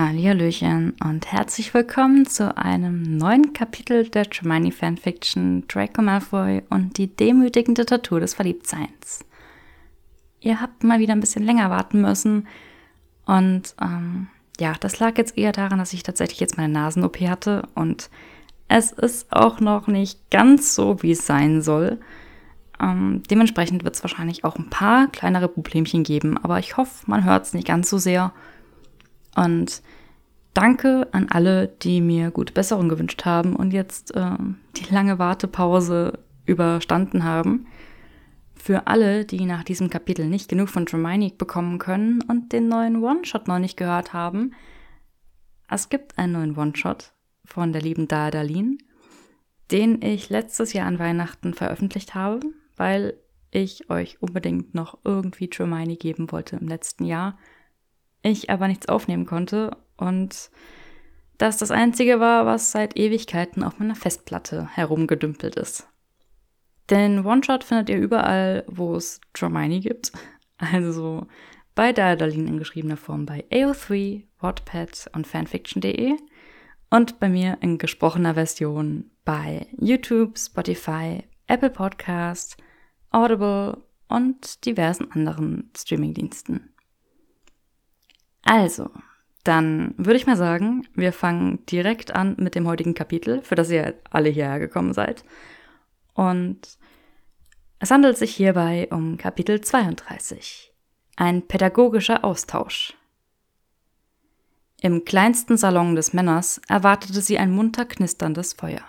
Hallihallöchen und herzlich willkommen zu einem neuen Kapitel der Hermione Fanfiction Draco Malfoy und die demütigende Tattoo des Verliebtseins. Ihr habt mal wieder ein bisschen länger warten müssen und ähm, ja, das lag jetzt eher daran, dass ich tatsächlich jetzt meine Nasen-OP hatte und es ist auch noch nicht ganz so, wie es sein soll. Ähm, dementsprechend wird es wahrscheinlich auch ein paar kleinere Problemchen geben, aber ich hoffe, man hört es nicht ganz so sehr. Und danke an alle, die mir gute Besserung gewünscht haben und jetzt äh, die lange Wartepause überstanden haben. Für alle, die nach diesem Kapitel nicht genug von Hermione bekommen können und den neuen One-Shot noch nicht gehört haben, es gibt einen neuen One-Shot von der lieben Daedalin, den ich letztes Jahr an Weihnachten veröffentlicht habe, weil ich euch unbedingt noch irgendwie Hermione geben wollte im letzten Jahr ich aber nichts aufnehmen konnte und das das einzige war, was seit Ewigkeiten auf meiner Festplatte herumgedümpelt ist. Den One-Shot findet ihr überall, wo es Hermione gibt. Also bei Daedalin in geschriebener Form bei AO3, Wattpad und Fanfiction.de und bei mir in gesprochener Version bei YouTube, Spotify, Apple Podcast, Audible und diversen anderen Streamingdiensten. Also, dann würde ich mal sagen, wir fangen direkt an mit dem heutigen Kapitel, für das ihr alle hierher gekommen seid. Und es handelt sich hierbei um Kapitel 32. Ein pädagogischer Austausch. Im kleinsten Salon des Männers erwartete sie ein munter knisterndes Feuer.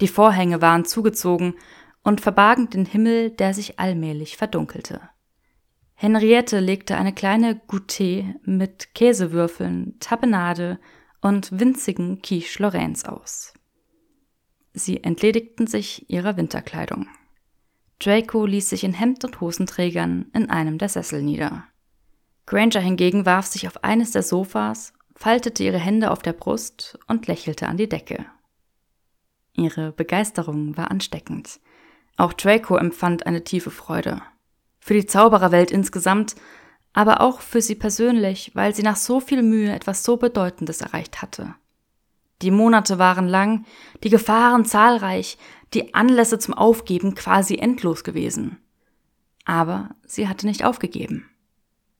Die Vorhänge waren zugezogen und verbargen den Himmel, der sich allmählich verdunkelte. Henriette legte eine kleine Goûter mit Käsewürfeln, Tapenade und winzigen Quiche Lorenz aus. Sie entledigten sich ihrer Winterkleidung. Draco ließ sich in Hemd und Hosenträgern in einem der Sessel nieder. Granger hingegen warf sich auf eines der Sofas, faltete ihre Hände auf der Brust und lächelte an die Decke. Ihre Begeisterung war ansteckend. Auch Draco empfand eine tiefe Freude für die Zaubererwelt insgesamt, aber auch für sie persönlich, weil sie nach so viel Mühe etwas so Bedeutendes erreicht hatte. Die Monate waren lang, die Gefahren zahlreich, die Anlässe zum Aufgeben quasi endlos gewesen. Aber sie hatte nicht aufgegeben.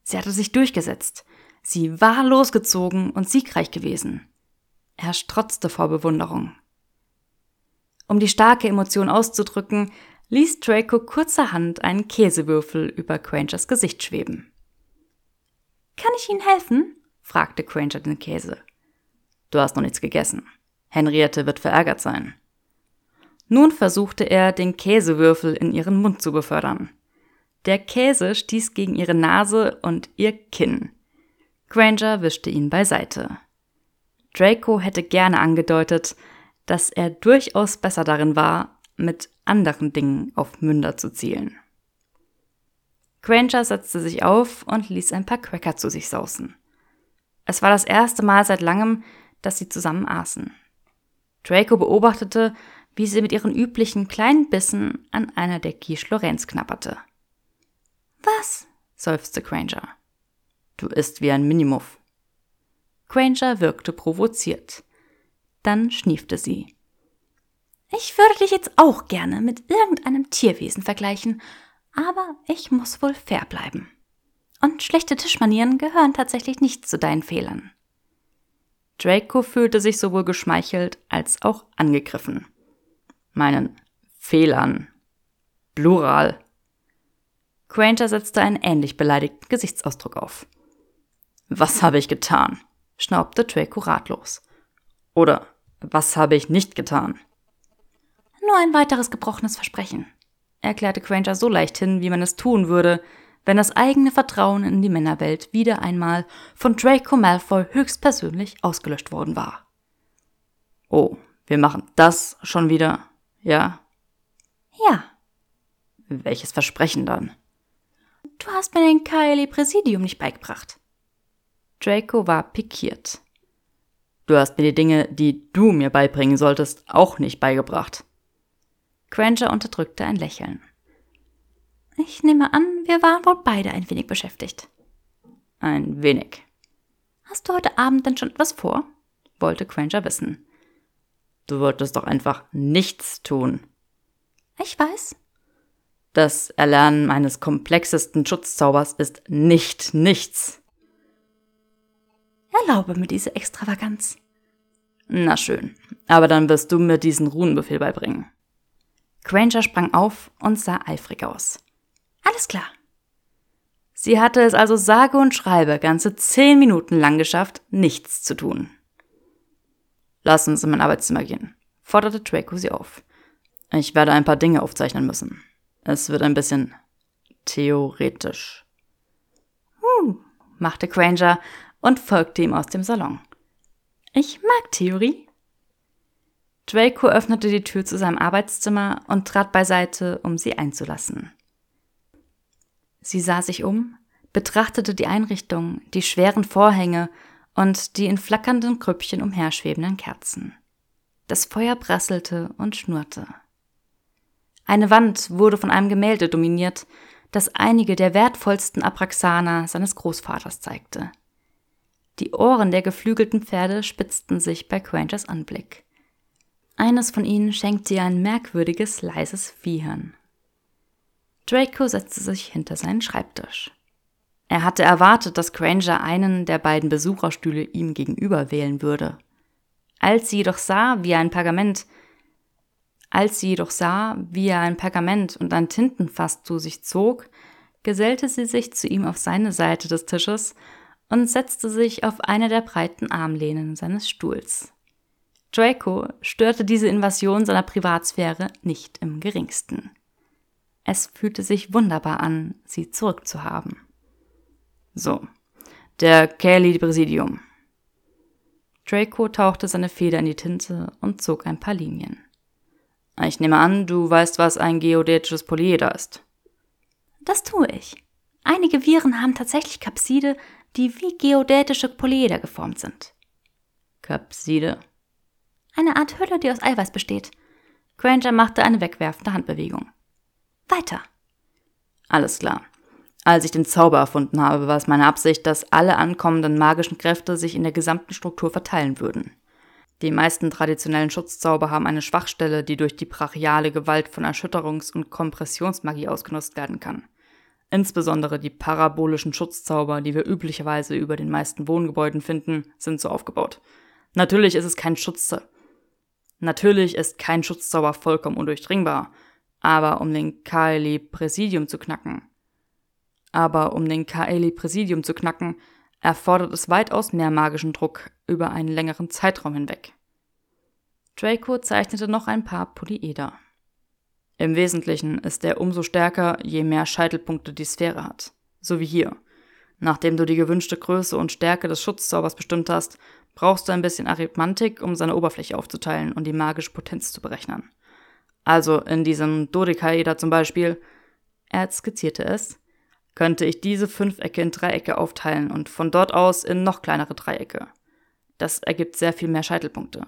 Sie hatte sich durchgesetzt. Sie war losgezogen und siegreich gewesen. Er strotzte vor Bewunderung. Um die starke Emotion auszudrücken, ließ Draco kurzerhand einen Käsewürfel über Grangers Gesicht schweben. Kann ich Ihnen helfen? fragte Granger den Käse. Du hast noch nichts gegessen. Henriette wird verärgert sein. Nun versuchte er, den Käsewürfel in ihren Mund zu befördern. Der Käse stieß gegen ihre Nase und ihr Kinn. Granger wischte ihn beiseite. Draco hätte gerne angedeutet, dass er durchaus besser darin war, mit anderen Dingen auf Münder zu zielen. Granger setzte sich auf und ließ ein paar Cracker zu sich sausen. Es war das erste Mal seit langem, dass sie zusammen aßen. Draco beobachtete, wie sie mit ihren üblichen kleinen Bissen an einer der Quiche Lorenz knapperte. Was? seufzte Granger. Du isst wie ein Minimuff. Granger wirkte provoziert. Dann schniefte sie. Ich würde dich jetzt auch gerne mit irgendeinem Tierwesen vergleichen, aber ich muss wohl fair bleiben. Und schlechte Tischmanieren gehören tatsächlich nicht zu deinen Fehlern. Draco fühlte sich sowohl geschmeichelt als auch angegriffen. Meinen Fehlern. Plural. Granger setzte einen ähnlich beleidigten Gesichtsausdruck auf. Was habe ich getan? schnaubte Draco ratlos. Oder was habe ich nicht getan? Nur ein weiteres gebrochenes Versprechen, erklärte Granger so leichthin, wie man es tun würde, wenn das eigene Vertrauen in die Männerwelt wieder einmal von Draco Malfoy höchstpersönlich ausgelöscht worden war. Oh, wir machen das schon wieder, ja? Ja. Welches Versprechen dann? Du hast mir den Kylie Präsidium nicht beigebracht. Draco war pikiert. Du hast mir die Dinge, die du mir beibringen solltest, auch nicht beigebracht. Granger unterdrückte ein Lächeln. Ich nehme an, wir waren wohl beide ein wenig beschäftigt. Ein wenig. Hast du heute Abend denn schon etwas vor? wollte Granger wissen. Du wolltest doch einfach nichts tun. Ich weiß. Das Erlernen meines komplexesten Schutzzaubers ist nicht nichts. Erlaube mir diese Extravaganz. Na schön, aber dann wirst du mir diesen Runenbefehl beibringen. Granger sprang auf und sah eifrig aus. Alles klar. Sie hatte es also sage und schreibe ganze zehn Minuten lang geschafft, nichts zu tun. Lass uns in mein Arbeitszimmer gehen, forderte Draco sie auf. Ich werde ein paar Dinge aufzeichnen müssen. Es wird ein bisschen theoretisch. Uh, machte Granger und folgte ihm aus dem Salon. Ich mag Theorie. Draco öffnete die Tür zu seinem Arbeitszimmer und trat beiseite, um sie einzulassen. Sie sah sich um, betrachtete die Einrichtung, die schweren Vorhänge und die in flackernden Krüppchen umherschwebenden Kerzen. Das Feuer prasselte und schnurrte. Eine Wand wurde von einem Gemälde dominiert, das einige der wertvollsten Abraxaner seines Großvaters zeigte. Die Ohren der geflügelten Pferde spitzten sich bei Quangers Anblick. Eines von ihnen schenkte ihr ein merkwürdiges, leises Wiehern. Draco setzte sich hinter seinen Schreibtisch. Er hatte erwartet, dass Granger einen der beiden Besucherstühle ihm gegenüber wählen würde. Als sie jedoch sah, wie er ein Pergament, als sie jedoch sah, wie er ein Pergament und ein Tintenfass zu sich zog, gesellte sie sich zu ihm auf seine Seite des Tisches und setzte sich auf eine der breiten Armlehnen seines Stuhls. Draco störte diese Invasion seiner Privatsphäre nicht im geringsten. Es fühlte sich wunderbar an, sie zurückzuhaben. So, der Kelly Präsidium. Draco tauchte seine Feder in die Tinte und zog ein paar Linien. Ich nehme an, du weißt, was ein geodätisches Polyeder ist. Das tue ich. Einige Viren haben tatsächlich Kapside, die wie geodätische Polyeder geformt sind. Kapside? Eine Art Hülle, die aus Eiweiß besteht. Granger machte eine wegwerfende Handbewegung. Weiter. Alles klar. Als ich den Zauber erfunden habe, war es meine Absicht, dass alle ankommenden magischen Kräfte sich in der gesamten Struktur verteilen würden. Die meisten traditionellen Schutzzauber haben eine Schwachstelle, die durch die brachiale Gewalt von Erschütterungs- und Kompressionsmagie ausgenutzt werden kann. Insbesondere die parabolischen Schutzzauber, die wir üblicherweise über den meisten Wohngebäuden finden, sind so aufgebaut. Natürlich ist es kein Schutzzauber. Natürlich ist kein Schutzzauber vollkommen undurchdringbar, aber um den Kaeli Präsidium zu knacken. Aber um den Kaeli Präsidium zu knacken, erfordert es weitaus mehr magischen Druck über einen längeren Zeitraum hinweg. Draco zeichnete noch ein paar Polyeder. Im Wesentlichen ist er umso stärker, je mehr Scheitelpunkte die Sphäre hat. So wie hier. Nachdem du die gewünschte Größe und Stärke des Schutzzaubers bestimmt hast, brauchst du ein bisschen Arithmantik, um seine Oberfläche aufzuteilen und die magische Potenz zu berechnen. Also in diesem Dodekaeder zum Beispiel, er skizzierte es, könnte ich diese Fünfecke in Dreiecke aufteilen und von dort aus in noch kleinere Dreiecke. Das ergibt sehr viel mehr Scheitelpunkte.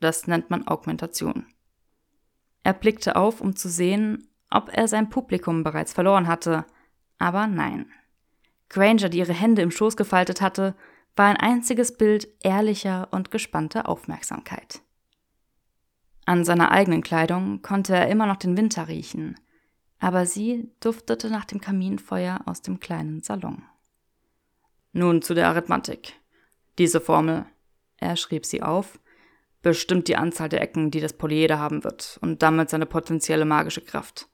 Das nennt man Augmentation. Er blickte auf, um zu sehen, ob er sein Publikum bereits verloren hatte, aber nein. Granger, die ihre Hände im Schoß gefaltet hatte, war ein einziges Bild ehrlicher und gespannter Aufmerksamkeit. An seiner eigenen Kleidung konnte er immer noch den Winter riechen, aber sie duftete nach dem Kaminfeuer aus dem kleinen Salon. Nun zu der Arithmetik. Diese Formel, er schrieb sie auf, bestimmt die Anzahl der Ecken, die das Polyeder haben wird und damit seine potenzielle magische Kraft.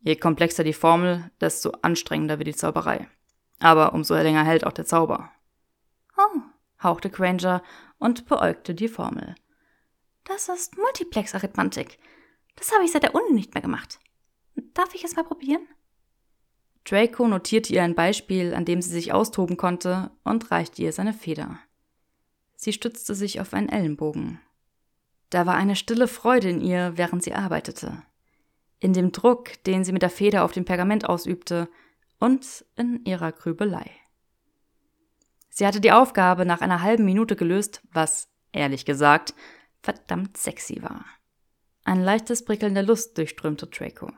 Je komplexer die Formel, desto anstrengender wird die Zauberei. Aber umso länger hält auch der Zauber. Oh, hauchte Granger und beäugte die Formel. Das ist Multiplex-Arithmantik. Das habe ich seit der Uni nicht mehr gemacht. Darf ich es mal probieren? Draco notierte ihr ein Beispiel, an dem sie sich austoben konnte, und reichte ihr seine Feder. Sie stützte sich auf einen Ellenbogen. Da war eine stille Freude in ihr, während sie arbeitete. In dem Druck, den sie mit der Feder auf dem Pergament ausübte, und in ihrer Grübelei. Sie hatte die Aufgabe nach einer halben Minute gelöst, was, ehrlich gesagt, verdammt sexy war. Ein leichtes Prickeln der Lust durchströmte Draco.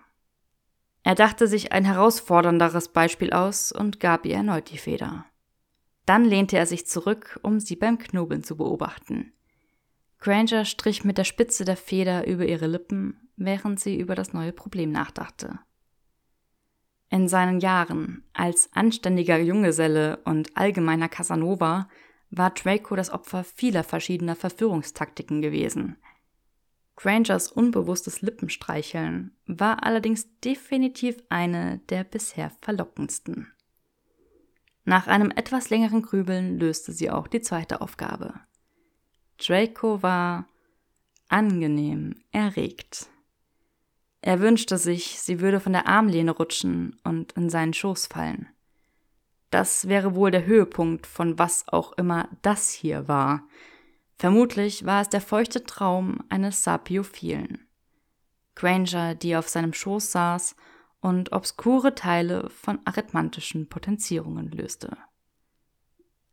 Er dachte sich ein herausfordernderes Beispiel aus und gab ihr erneut die Feder. Dann lehnte er sich zurück, um sie beim Knobeln zu beobachten. Granger strich mit der Spitze der Feder über ihre Lippen, während sie über das neue Problem nachdachte. In seinen Jahren als anständiger Junggeselle und allgemeiner Casanova war Draco das Opfer vieler verschiedener Verführungstaktiken gewesen. Grangers unbewusstes Lippenstreicheln war allerdings definitiv eine der bisher verlockendsten. Nach einem etwas längeren Grübeln löste sie auch die zweite Aufgabe. Draco war angenehm erregt. Er wünschte sich, sie würde von der Armlehne rutschen und in seinen Schoß fallen. Das wäre wohl der Höhepunkt von was auch immer das hier war. Vermutlich war es der feuchte Traum eines Sapiophilen. Granger, die auf seinem Schoß saß und obskure Teile von arithmetischen Potenzierungen löste.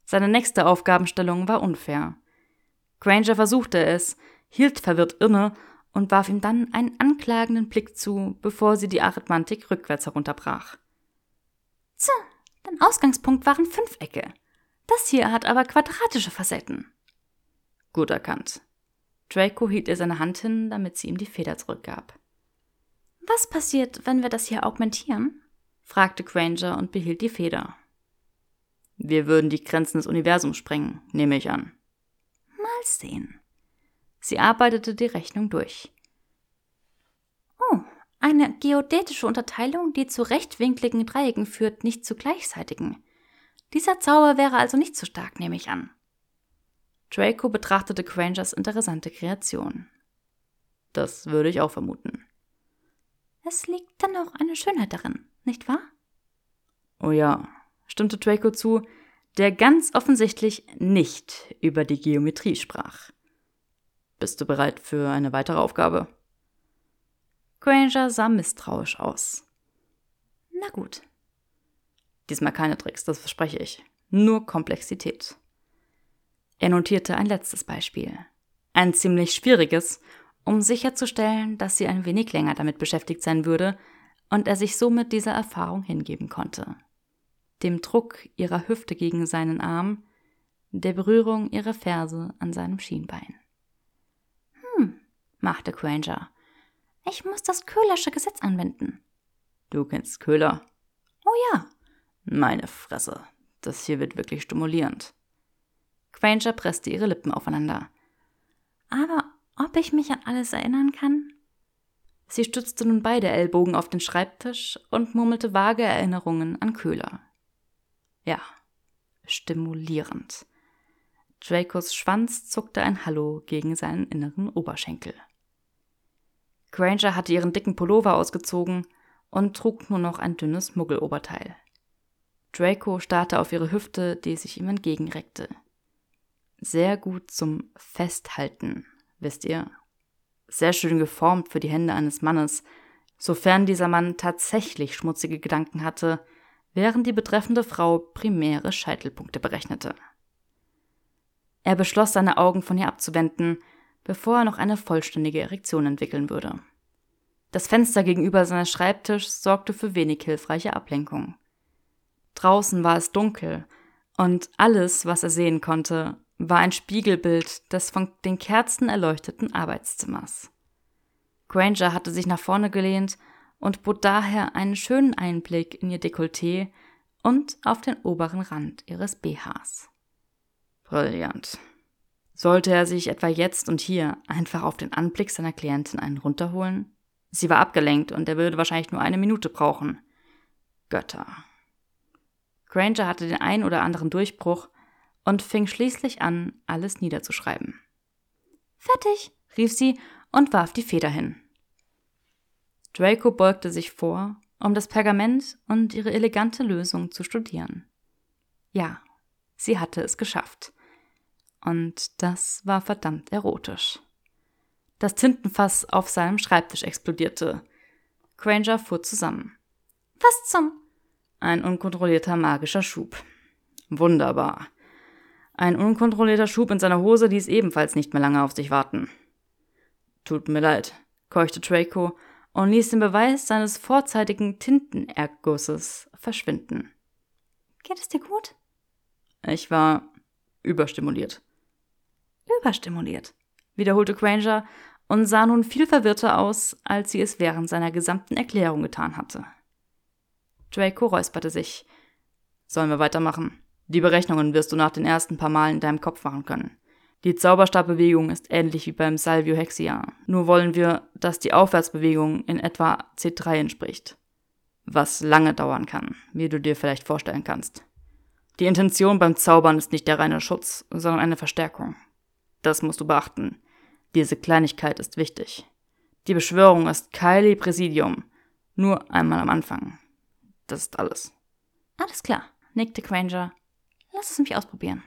Seine nächste Aufgabenstellung war unfair. Granger versuchte es, hielt verwirrt inne und warf ihm dann einen anklagenden Blick zu, bevor sie die Arithmetik rückwärts herunterbrach. Tja, dein Ausgangspunkt waren Fünfecke. Das hier hat aber quadratische Facetten. Gut erkannt. Draco hielt ihr seine Hand hin, damit sie ihm die Feder zurückgab. Was passiert, wenn wir das hier augmentieren? fragte Granger und behielt die Feder. Wir würden die Grenzen des Universums sprengen, nehme ich an. Mal sehen. Sie arbeitete die Rechnung durch. Oh, eine geodätische Unterteilung, die zu rechtwinkligen Dreiecken führt, nicht zu gleichseitigen. Dieser Zauber wäre also nicht so stark, nehme ich an. Draco betrachtete Grangers interessante Kreation. Das würde ich auch vermuten. Es liegt dann auch eine Schönheit darin, nicht wahr? Oh ja, stimmte Draco zu, der ganz offensichtlich nicht über die Geometrie sprach. Bist du bereit für eine weitere Aufgabe? Granger sah misstrauisch aus. Na gut. Diesmal keine Tricks, das verspreche ich. Nur Komplexität. Er notierte ein letztes Beispiel. Ein ziemlich schwieriges, um sicherzustellen, dass sie ein wenig länger damit beschäftigt sein würde und er sich somit dieser Erfahrung hingeben konnte. Dem Druck ihrer Hüfte gegen seinen Arm, der Berührung ihrer Ferse an seinem Schienbein machte Granger. Ich muss das Köhlersche Gesetz anwenden. Du kennst Köhler? Oh ja. Meine Fresse. Das hier wird wirklich stimulierend. Granger presste ihre Lippen aufeinander. Aber ob ich mich an alles erinnern kann? Sie stützte nun beide Ellbogen auf den Schreibtisch und murmelte vage Erinnerungen an Köhler. Ja, stimulierend. Dracos Schwanz zuckte ein Hallo gegen seinen inneren Oberschenkel. Granger hatte ihren dicken Pullover ausgezogen und trug nur noch ein dünnes Muggeloberteil. Draco starrte auf ihre Hüfte, die sich ihm entgegenreckte. Sehr gut zum Festhalten, wisst ihr. Sehr schön geformt für die Hände eines Mannes, sofern dieser Mann tatsächlich schmutzige Gedanken hatte, während die betreffende Frau primäre Scheitelpunkte berechnete. Er beschloss, seine Augen von ihr abzuwenden, bevor er noch eine vollständige Erektion entwickeln würde. Das Fenster gegenüber seines Schreibtischs sorgte für wenig hilfreiche Ablenkung. Draußen war es dunkel, und alles, was er sehen konnte, war ein Spiegelbild des von den Kerzen erleuchteten Arbeitszimmers. Granger hatte sich nach vorne gelehnt und bot daher einen schönen Einblick in ihr Dekolleté und auf den oberen Rand ihres BHs. Brillant, sollte er sich etwa jetzt und hier einfach auf den Anblick seiner Klientin einen runterholen? Sie war abgelenkt und er würde wahrscheinlich nur eine Minute brauchen. Götter. Granger hatte den ein oder anderen Durchbruch und fing schließlich an, alles niederzuschreiben. Fertig, rief sie und warf die Feder hin. Draco beugte sich vor, um das Pergament und ihre elegante Lösung zu studieren. Ja, sie hatte es geschafft und das war verdammt erotisch. Das Tintenfass auf seinem Schreibtisch explodierte. Granger fuhr zusammen. Was zum? Ein unkontrollierter magischer Schub. Wunderbar. Ein unkontrollierter Schub in seiner Hose ließ ebenfalls nicht mehr lange auf sich warten. Tut mir leid, keuchte Draco und ließ den Beweis seines vorzeitigen Tintenergusses verschwinden. Geht es dir gut? Ich war überstimuliert. Überstimuliert, wiederholte Granger und sah nun viel verwirrter aus, als sie es während seiner gesamten Erklärung getan hatte. Draco räusperte sich. Sollen wir weitermachen? Die Berechnungen wirst du nach den ersten paar Malen in deinem Kopf machen können. Die Zauberstabbewegung ist ähnlich wie beim Salvio Hexia, nur wollen wir, dass die Aufwärtsbewegung in etwa C3 entspricht. Was lange dauern kann, wie du dir vielleicht vorstellen kannst. Die Intention beim Zaubern ist nicht der reine Schutz, sondern eine Verstärkung. Das musst du beachten. Diese Kleinigkeit ist wichtig. Die Beschwörung ist Kylie Präsidium. Nur einmal am Anfang. Das ist alles. Alles klar, nickte Granger. Lass es mich ausprobieren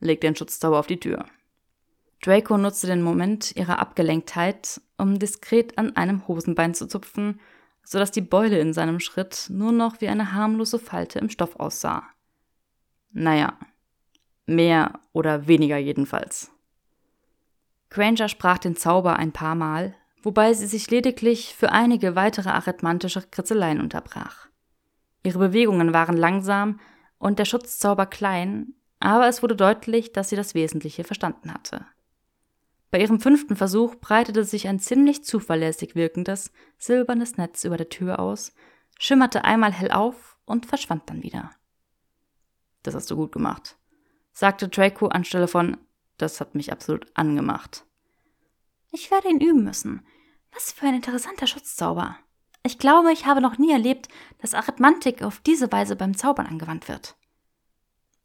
legt den Schutzzauber auf die Tür. Draco nutzte den Moment ihrer Abgelenktheit, um diskret an einem Hosenbein zu zupfen, sodass die Beule in seinem Schritt nur noch wie eine harmlose Falte im Stoff aussah. Naja, mehr oder weniger jedenfalls. Granger sprach den Zauber ein paar Mal, wobei sie sich lediglich für einige weitere arithmantische Kritzeleien unterbrach. Ihre Bewegungen waren langsam und der Schutzzauber klein, aber es wurde deutlich, dass sie das Wesentliche verstanden hatte. Bei ihrem fünften Versuch breitete sich ein ziemlich zuverlässig wirkendes, silbernes Netz über der Tür aus, schimmerte einmal hell auf und verschwand dann wieder. Das hast du gut gemacht, sagte Draco anstelle von Das hat mich absolut angemacht. Ich werde ihn üben müssen. Was für ein interessanter Schutzzauber. Ich glaube, ich habe noch nie erlebt, dass Arithmantik auf diese Weise beim Zaubern angewandt wird.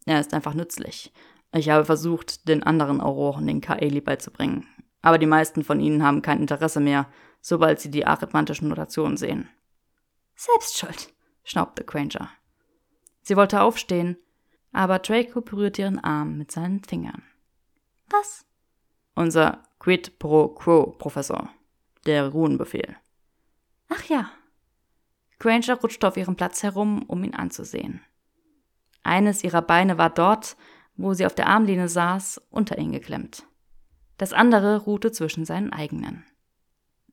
Er ist einfach nützlich. Ich habe versucht, den anderen Auroren den Kaeli beizubringen. Aber die meisten von ihnen haben kein Interesse mehr, sobald sie die arithmantischen Notationen sehen. Selbst schuld, schnaubte Granger. Sie wollte aufstehen, aber Draco berührte ihren Arm mit seinen Fingern. Was? Unser Quid pro Quo, Professor. Der Ruhenbefehl. Ach ja. Granger rutschte auf ihrem Platz herum, um ihn anzusehen. Eines ihrer Beine war dort, wo sie auf der Armlehne saß, unter ihn geklemmt. Das andere ruhte zwischen seinen eigenen.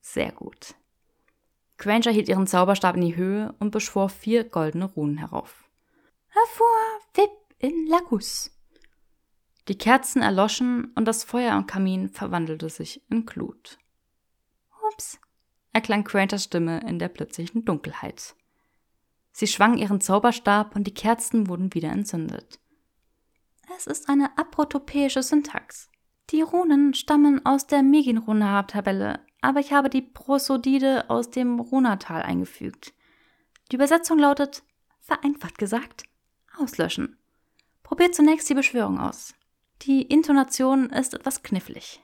Sehr gut. Granger hielt ihren Zauberstab in die Höhe und beschwor vier goldene Runen herauf. Hervor, Wip in Lagus. Die Kerzen erloschen und das Feuer am Kamin verwandelte sich in Glut. Ups, erklang Grangers Stimme in der plötzlichen Dunkelheit. Sie schwang ihren Zauberstab und die Kerzen wurden wieder entzündet. Es ist eine aprotopäische Syntax. Die Runen stammen aus der Megin-Runa-Tabelle, aber ich habe die Prosodide aus dem Runatal eingefügt. Die Übersetzung lautet, vereinfacht gesagt, auslöschen. Probiert zunächst die Beschwörung aus. Die Intonation ist etwas knifflig.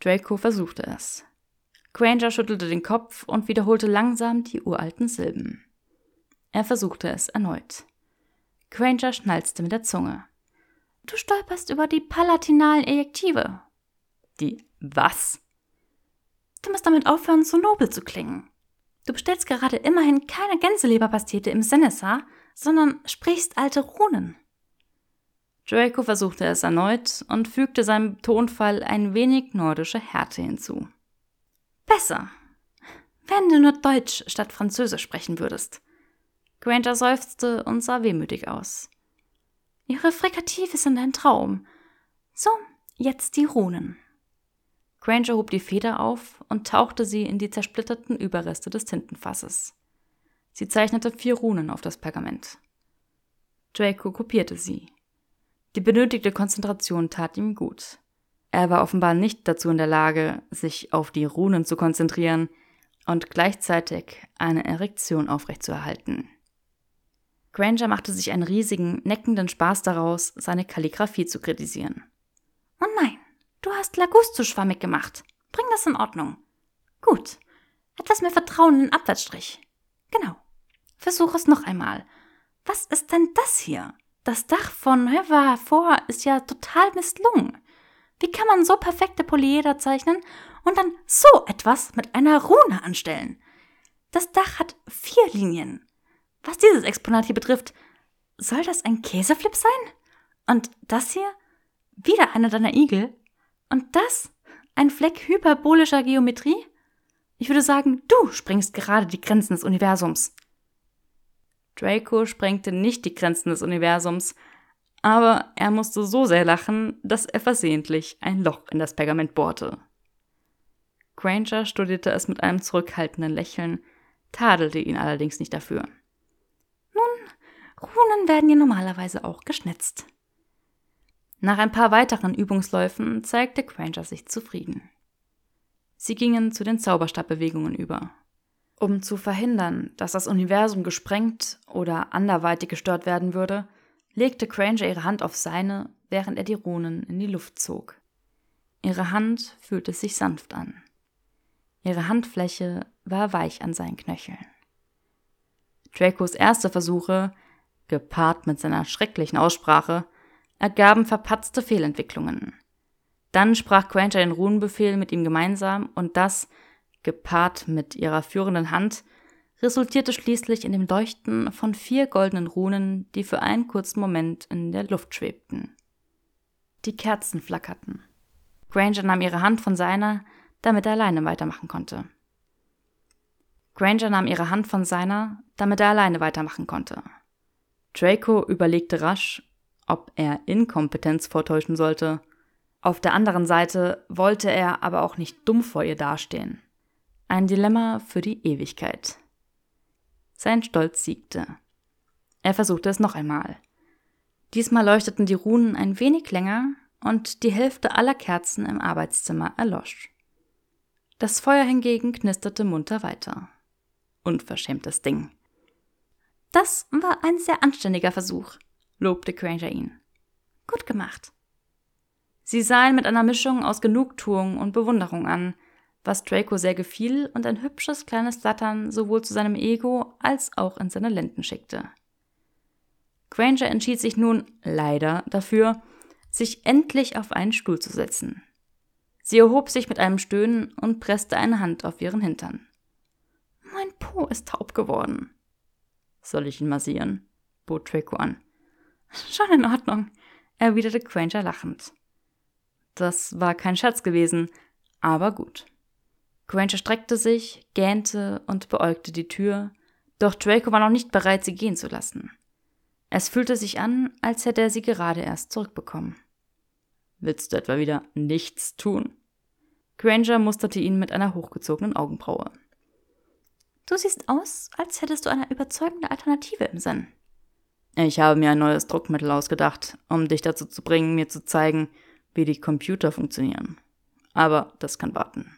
Draco versuchte es. Granger schüttelte den Kopf und wiederholte langsam die uralten Silben. Er versuchte es erneut. Granger schnalzte mit der Zunge. Du stolperst über die palatinalen Ejektive. Die was? Du musst damit aufhören, so nobel zu klingen. Du bestellst gerade immerhin keine Gänseleberpastete im Senessa, sondern sprichst alte Runen. Draco versuchte es erneut und fügte seinem Tonfall ein wenig nordische Härte hinzu. Besser. Wenn du nur Deutsch statt Französisch sprechen würdest. Granger seufzte und sah wehmütig aus. Ihre Frikative sind ein Traum. So, jetzt die Runen. Granger hob die Feder auf und tauchte sie in die zersplitterten Überreste des Tintenfasses. Sie zeichnete vier Runen auf das Pergament. Draco kopierte sie. Die benötigte Konzentration tat ihm gut. Er war offenbar nicht dazu in der Lage, sich auf die Runen zu konzentrieren und gleichzeitig eine Erektion aufrechtzuerhalten. Granger machte sich einen riesigen, neckenden Spaß daraus, seine Kalligraphie zu kritisieren. Oh nein, du hast Lagus zu schwammig gemacht. Bring das in Ordnung. Gut. Etwas mehr Vertrauen in den Abwärtsstrich. Genau. Versuch es noch einmal. Was ist denn das hier? Das Dach von Heva vor ist ja total misslungen. Wie kann man so perfekte Polyeder zeichnen und dann so etwas mit einer Rune anstellen? Das Dach hat vier Linien. Was dieses Exponat hier betrifft, soll das ein Käseflip sein? Und das hier? Wieder einer deiner Igel? Und das? Ein Fleck hyperbolischer Geometrie? Ich würde sagen, du springst gerade die Grenzen des Universums. Draco sprengte nicht die Grenzen des Universums, aber er musste so sehr lachen, dass er versehentlich ein Loch in das Pergament bohrte. Granger studierte es mit einem zurückhaltenden Lächeln, tadelte ihn allerdings nicht dafür. Nun, Runen werden ja normalerweise auch geschnitzt. Nach ein paar weiteren Übungsläufen zeigte Granger sich zufrieden. Sie gingen zu den Zauberstabbewegungen über. Um zu verhindern, dass das Universum gesprengt oder anderweitig gestört werden würde, legte Granger ihre Hand auf seine, während er die Runen in die Luft zog. Ihre Hand fühlte sich sanft an. Ihre Handfläche war weich an seinen Knöcheln. Dracos erste Versuche, gepaart mit seiner schrecklichen Aussprache, ergaben verpatzte Fehlentwicklungen. Dann sprach Granger den Runenbefehl mit ihm gemeinsam und das, gepaart mit ihrer führenden Hand, resultierte schließlich in dem Leuchten von vier goldenen Runen, die für einen kurzen Moment in der Luft schwebten. Die Kerzen flackerten. Granger nahm ihre Hand von seiner, damit er alleine weitermachen konnte. Granger nahm ihre Hand von seiner, damit er alleine weitermachen konnte. Draco überlegte rasch, ob er Inkompetenz vortäuschen sollte. Auf der anderen Seite wollte er aber auch nicht dumm vor ihr dastehen. Ein Dilemma für die Ewigkeit. Sein Stolz siegte. Er versuchte es noch einmal. Diesmal leuchteten die Runen ein wenig länger und die Hälfte aller Kerzen im Arbeitszimmer erlosch. Das Feuer hingegen knisterte munter weiter. Unverschämtes Ding. Das war ein sehr anständiger Versuch, lobte Granger ihn. Gut gemacht. Sie sah ihn mit einer Mischung aus Genugtuung und Bewunderung an, was Draco sehr gefiel und ein hübsches kleines Flattern sowohl zu seinem Ego als auch in seine Lenden schickte. Granger entschied sich nun leider dafür, sich endlich auf einen Stuhl zu setzen. Sie erhob sich mit einem Stöhnen und presste eine Hand auf ihren Hintern. Mein Po ist taub geworden. Soll ich ihn massieren? bot Draco an. Schon in Ordnung, erwiderte Granger lachend. Das war kein Scherz gewesen, aber gut. Granger streckte sich, gähnte und beäugte die Tür, doch Draco war noch nicht bereit, sie gehen zu lassen. Es fühlte sich an, als hätte er sie gerade erst zurückbekommen. Willst du etwa wieder nichts tun? Granger musterte ihn mit einer hochgezogenen Augenbraue. Du siehst aus, als hättest du eine überzeugende Alternative im Sinn. Ich habe mir ein neues Druckmittel ausgedacht, um dich dazu zu bringen, mir zu zeigen, wie die Computer funktionieren. Aber das kann warten.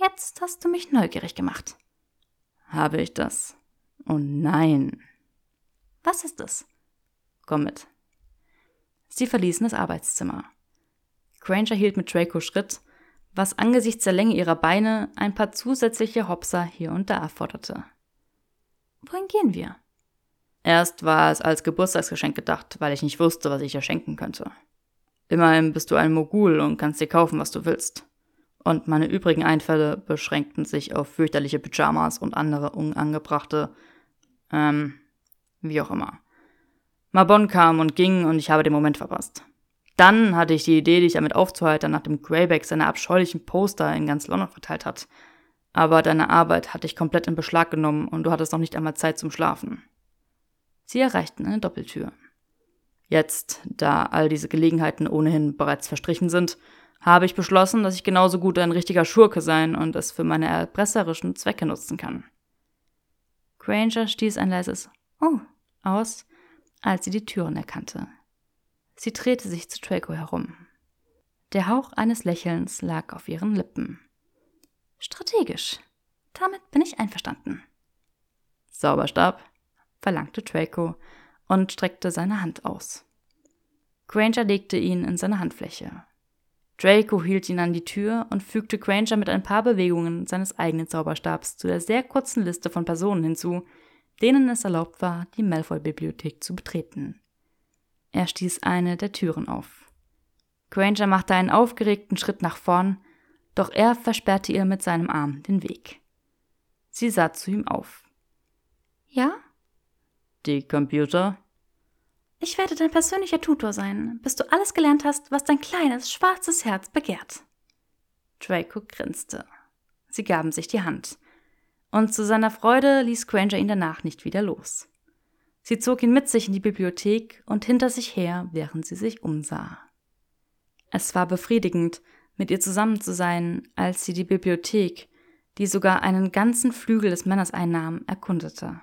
Jetzt hast du mich neugierig gemacht. Habe ich das? Oh nein. Was ist es? Komm mit. Sie verließen das Arbeitszimmer. Granger hielt mit Draco Schritt, was angesichts der Länge ihrer Beine ein paar zusätzliche Hopser hier und da erforderte. Wohin gehen wir? Erst war es als Geburtstagsgeschenk gedacht, weil ich nicht wusste, was ich ihr schenken könnte. Immerhin bist du ein Mogul und kannst dir kaufen, was du willst. Und meine übrigen Einfälle beschränkten sich auf fürchterliche Pyjamas und andere unangebrachte, ähm, wie auch immer. Mabon kam und ging und ich habe den Moment verpasst. Dann hatte ich die Idee, dich damit aufzuhalten, nachdem Greyback seine abscheulichen Poster in ganz London verteilt hat. Aber deine Arbeit hatte ich komplett in Beschlag genommen und du hattest noch nicht einmal Zeit zum Schlafen. Sie erreichten eine Doppeltür. Jetzt, da all diese Gelegenheiten ohnehin bereits verstrichen sind, habe ich beschlossen, dass ich genauso gut ein richtiger Schurke sein und es für meine erpresserischen Zwecke nutzen kann. Granger stieß ein leises Oh aus, als sie die Türen erkannte. Sie drehte sich zu Draco herum. Der Hauch eines Lächelns lag auf ihren Lippen. Strategisch. Damit bin ich einverstanden. Zauberstab? verlangte Draco und streckte seine Hand aus. Granger legte ihn in seine Handfläche. Draco hielt ihn an die Tür und fügte Granger mit ein paar Bewegungen seines eigenen Zauberstabs zu der sehr kurzen Liste von Personen hinzu, denen es erlaubt war, die Malfoy-Bibliothek zu betreten. Er stieß eine der Türen auf. Granger machte einen aufgeregten Schritt nach vorn, doch er versperrte ihr mit seinem Arm den Weg. Sie sah zu ihm auf. Ja? Die Computer? Ich werde dein persönlicher Tutor sein, bis du alles gelernt hast, was dein kleines, schwarzes Herz begehrt. Draco grinste. Sie gaben sich die Hand und zu seiner Freude ließ Granger ihn danach nicht wieder los. Sie zog ihn mit sich in die Bibliothek und hinter sich her, während sie sich umsah. Es war befriedigend, mit ihr zusammen zu sein, als sie die Bibliothek, die sogar einen ganzen Flügel des Männers einnahm, erkundete.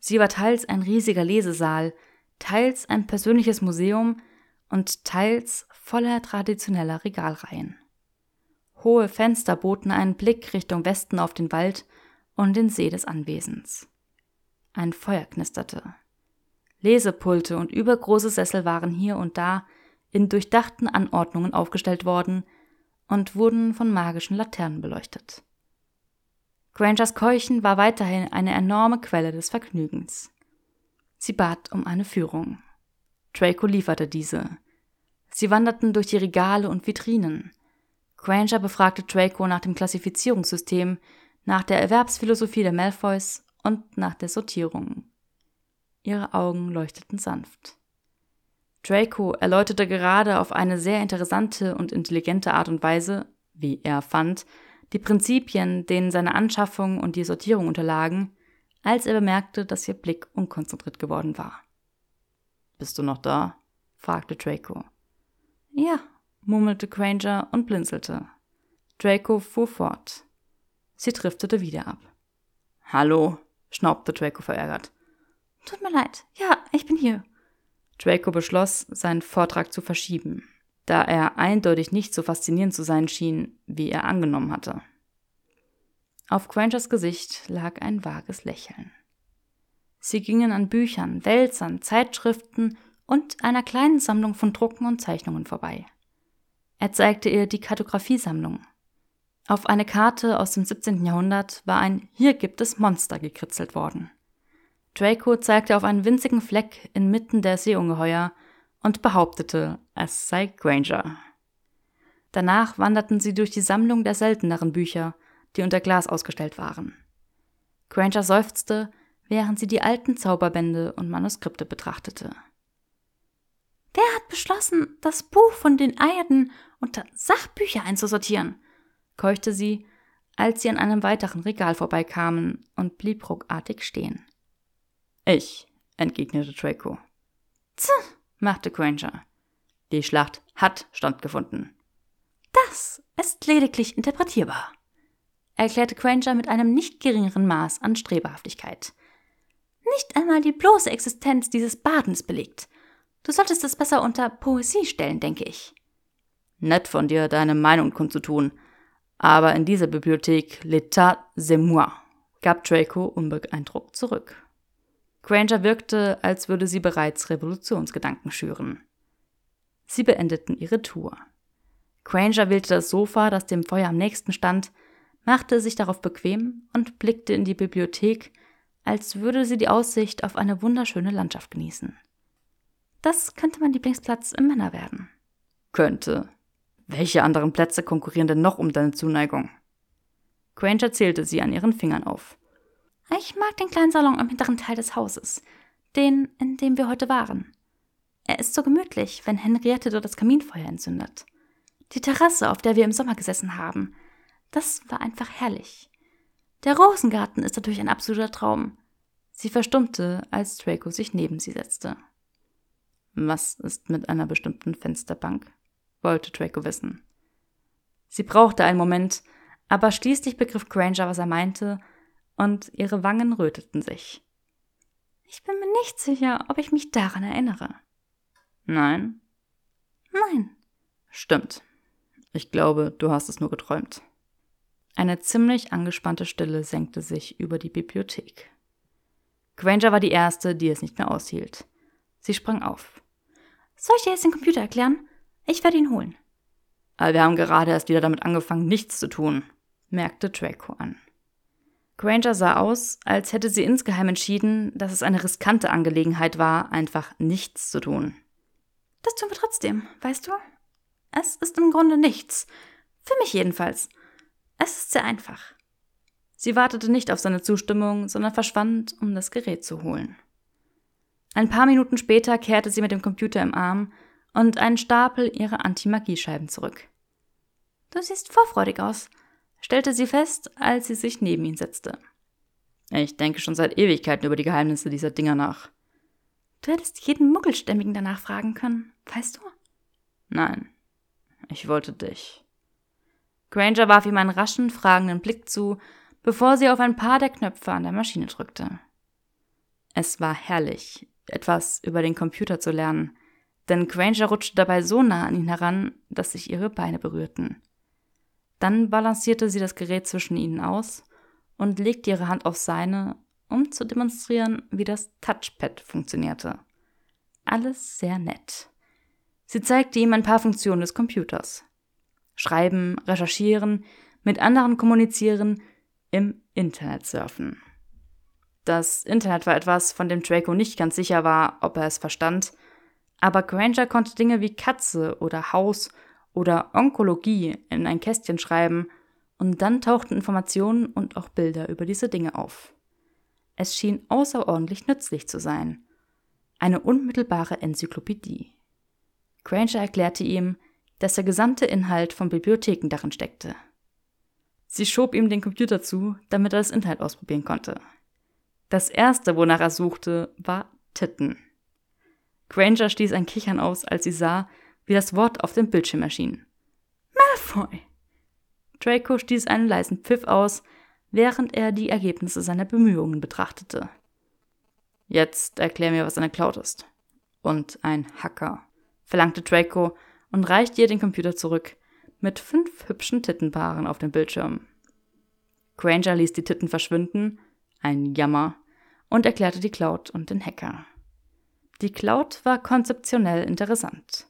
Sie war teils ein riesiger Lesesaal, teils ein persönliches Museum und teils voller traditioneller Regalreihen. Hohe Fenster boten einen Blick Richtung Westen auf den Wald und den See des Anwesens. Ein Feuer knisterte. Lesepulte und übergroße Sessel waren hier und da in durchdachten Anordnungen aufgestellt worden und wurden von magischen Laternen beleuchtet. Grangers Keuchen war weiterhin eine enorme Quelle des Vergnügens. Sie bat um eine Führung. Draco lieferte diese. Sie wanderten durch die Regale und Vitrinen. Granger befragte Draco nach dem Klassifizierungssystem, nach der Erwerbsphilosophie der Malfoys und nach der Sortierung. Ihre Augen leuchteten sanft. Draco erläuterte gerade auf eine sehr interessante und intelligente Art und Weise, wie er fand, die Prinzipien, denen seine Anschaffung und die Sortierung unterlagen, als er bemerkte, dass ihr Blick unkonzentriert geworden war. Bist du noch da? fragte Draco. Ja, murmelte Granger und blinzelte. Draco fuhr fort. Sie driftete wieder ab. Hallo, schnaubte Draco verärgert. Tut mir leid. Ja, ich bin hier. Draco beschloss, seinen Vortrag zu verschieben da er eindeutig nicht so faszinierend zu sein schien, wie er angenommen hatte. Auf Grangers Gesicht lag ein vages Lächeln. Sie gingen an Büchern, Wälzern, Zeitschriften und einer kleinen Sammlung von Drucken und Zeichnungen vorbei. Er zeigte ihr die Kartografiesammlung. Auf eine Karte aus dem 17. Jahrhundert war ein Hier gibt es Monster gekritzelt worden. Draco zeigte auf einen winzigen Fleck inmitten der Seeungeheuer und behauptete, es sei Granger. Danach wanderten sie durch die Sammlung der selteneren Bücher, die unter Glas ausgestellt waren. Granger seufzte, während sie die alten Zauberbände und Manuskripte betrachtete. Wer hat beschlossen, das Buch von den Eierden unter Sachbücher einzusortieren? keuchte sie, als sie an einem weiteren Regal vorbeikamen und blieb ruckartig stehen. Ich, entgegnete Draco. Tch, machte Granger. Die Schlacht hat stattgefunden. Das ist lediglich interpretierbar, erklärte Granger mit einem nicht geringeren Maß an Strebehaftigkeit. Nicht einmal die bloße Existenz dieses Badens belegt. Du solltest es besser unter Poesie stellen, denke ich. Nett von dir, deine Meinung kundzutun. Aber in dieser Bibliothek, l'état c'est moi, gab Draco unbeeindruckt zurück. Granger wirkte, als würde sie bereits Revolutionsgedanken schüren. Sie beendeten ihre Tour. Granger wählte das Sofa, das dem Feuer am nächsten stand, machte sich darauf bequem und blickte in die Bibliothek, als würde sie die Aussicht auf eine wunderschöne Landschaft genießen. Das könnte mein Lieblingsplatz im Männer werden. Könnte. Welche anderen Plätze konkurrieren denn noch um deine Zuneigung? Granger zählte sie an ihren Fingern auf. Ich mag den kleinen Salon im hinteren Teil des Hauses, den, in dem wir heute waren. Er ist so gemütlich, wenn Henriette dort das Kaminfeuer entzündet. Die Terrasse, auf der wir im Sommer gesessen haben, das war einfach herrlich. Der Rosengarten ist natürlich ein absoluter Traum. Sie verstummte, als Draco sich neben sie setzte. Was ist mit einer bestimmten Fensterbank? wollte Draco wissen. Sie brauchte einen Moment, aber schließlich begriff Granger, was er meinte, und ihre Wangen röteten sich. Ich bin mir nicht sicher, ob ich mich daran erinnere. Nein? Nein. Stimmt. Ich glaube, du hast es nur geträumt. Eine ziemlich angespannte Stille senkte sich über die Bibliothek. Granger war die Erste, die es nicht mehr aushielt. Sie sprang auf. Soll ich dir jetzt den Computer erklären? Ich werde ihn holen. Aber wir haben gerade erst wieder damit angefangen, nichts zu tun, merkte Draco an. Granger sah aus, als hätte sie insgeheim entschieden, dass es eine riskante Angelegenheit war, einfach nichts zu tun. Das tun wir trotzdem, weißt du? Es ist im Grunde nichts. Für mich jedenfalls. Es ist sehr einfach. Sie wartete nicht auf seine Zustimmung, sondern verschwand, um das Gerät zu holen. Ein paar Minuten später kehrte sie mit dem Computer im Arm und einen Stapel ihrer Anti-Magiescheiben zurück. Du siehst vorfreudig aus stellte sie fest, als sie sich neben ihn setzte. Ich denke schon seit Ewigkeiten über die Geheimnisse dieser Dinger nach. Du hättest jeden Muggelstämmigen danach fragen können, weißt du? Nein, ich wollte dich. Granger warf ihm einen raschen, fragenden Blick zu, bevor sie auf ein paar der Knöpfe an der Maschine drückte. Es war herrlich, etwas über den Computer zu lernen, denn Granger rutschte dabei so nah an ihn heran, dass sich ihre Beine berührten. Dann balancierte sie das Gerät zwischen ihnen aus und legte ihre Hand auf seine, um zu demonstrieren, wie das Touchpad funktionierte. Alles sehr nett. Sie zeigte ihm ein paar Funktionen des Computers. Schreiben, recherchieren, mit anderen kommunizieren, im Internet surfen. Das Internet war etwas, von dem Draco nicht ganz sicher war, ob er es verstand, aber Granger konnte Dinge wie Katze oder Haus oder Onkologie in ein Kästchen schreiben und dann tauchten Informationen und auch Bilder über diese Dinge auf. Es schien außerordentlich nützlich zu sein. Eine unmittelbare Enzyklopädie. Granger erklärte ihm, dass der gesamte Inhalt von Bibliotheken darin steckte. Sie schob ihm den Computer zu, damit er das Internet ausprobieren konnte. Das erste, wonach er suchte, war Titten. Granger stieß ein Kichern aus, als sie sah, wie das Wort auf dem Bildschirm erschien. Malfoy! Draco stieß einen leisen Pfiff aus, während er die Ergebnisse seiner Bemühungen betrachtete. Jetzt erklär mir, was eine Cloud ist. Und ein Hacker, verlangte Draco und reichte ihr den Computer zurück, mit fünf hübschen Tittenpaaren auf dem Bildschirm. Granger ließ die Titten verschwinden, ein Jammer, und erklärte die Cloud und den Hacker. Die Cloud war konzeptionell interessant.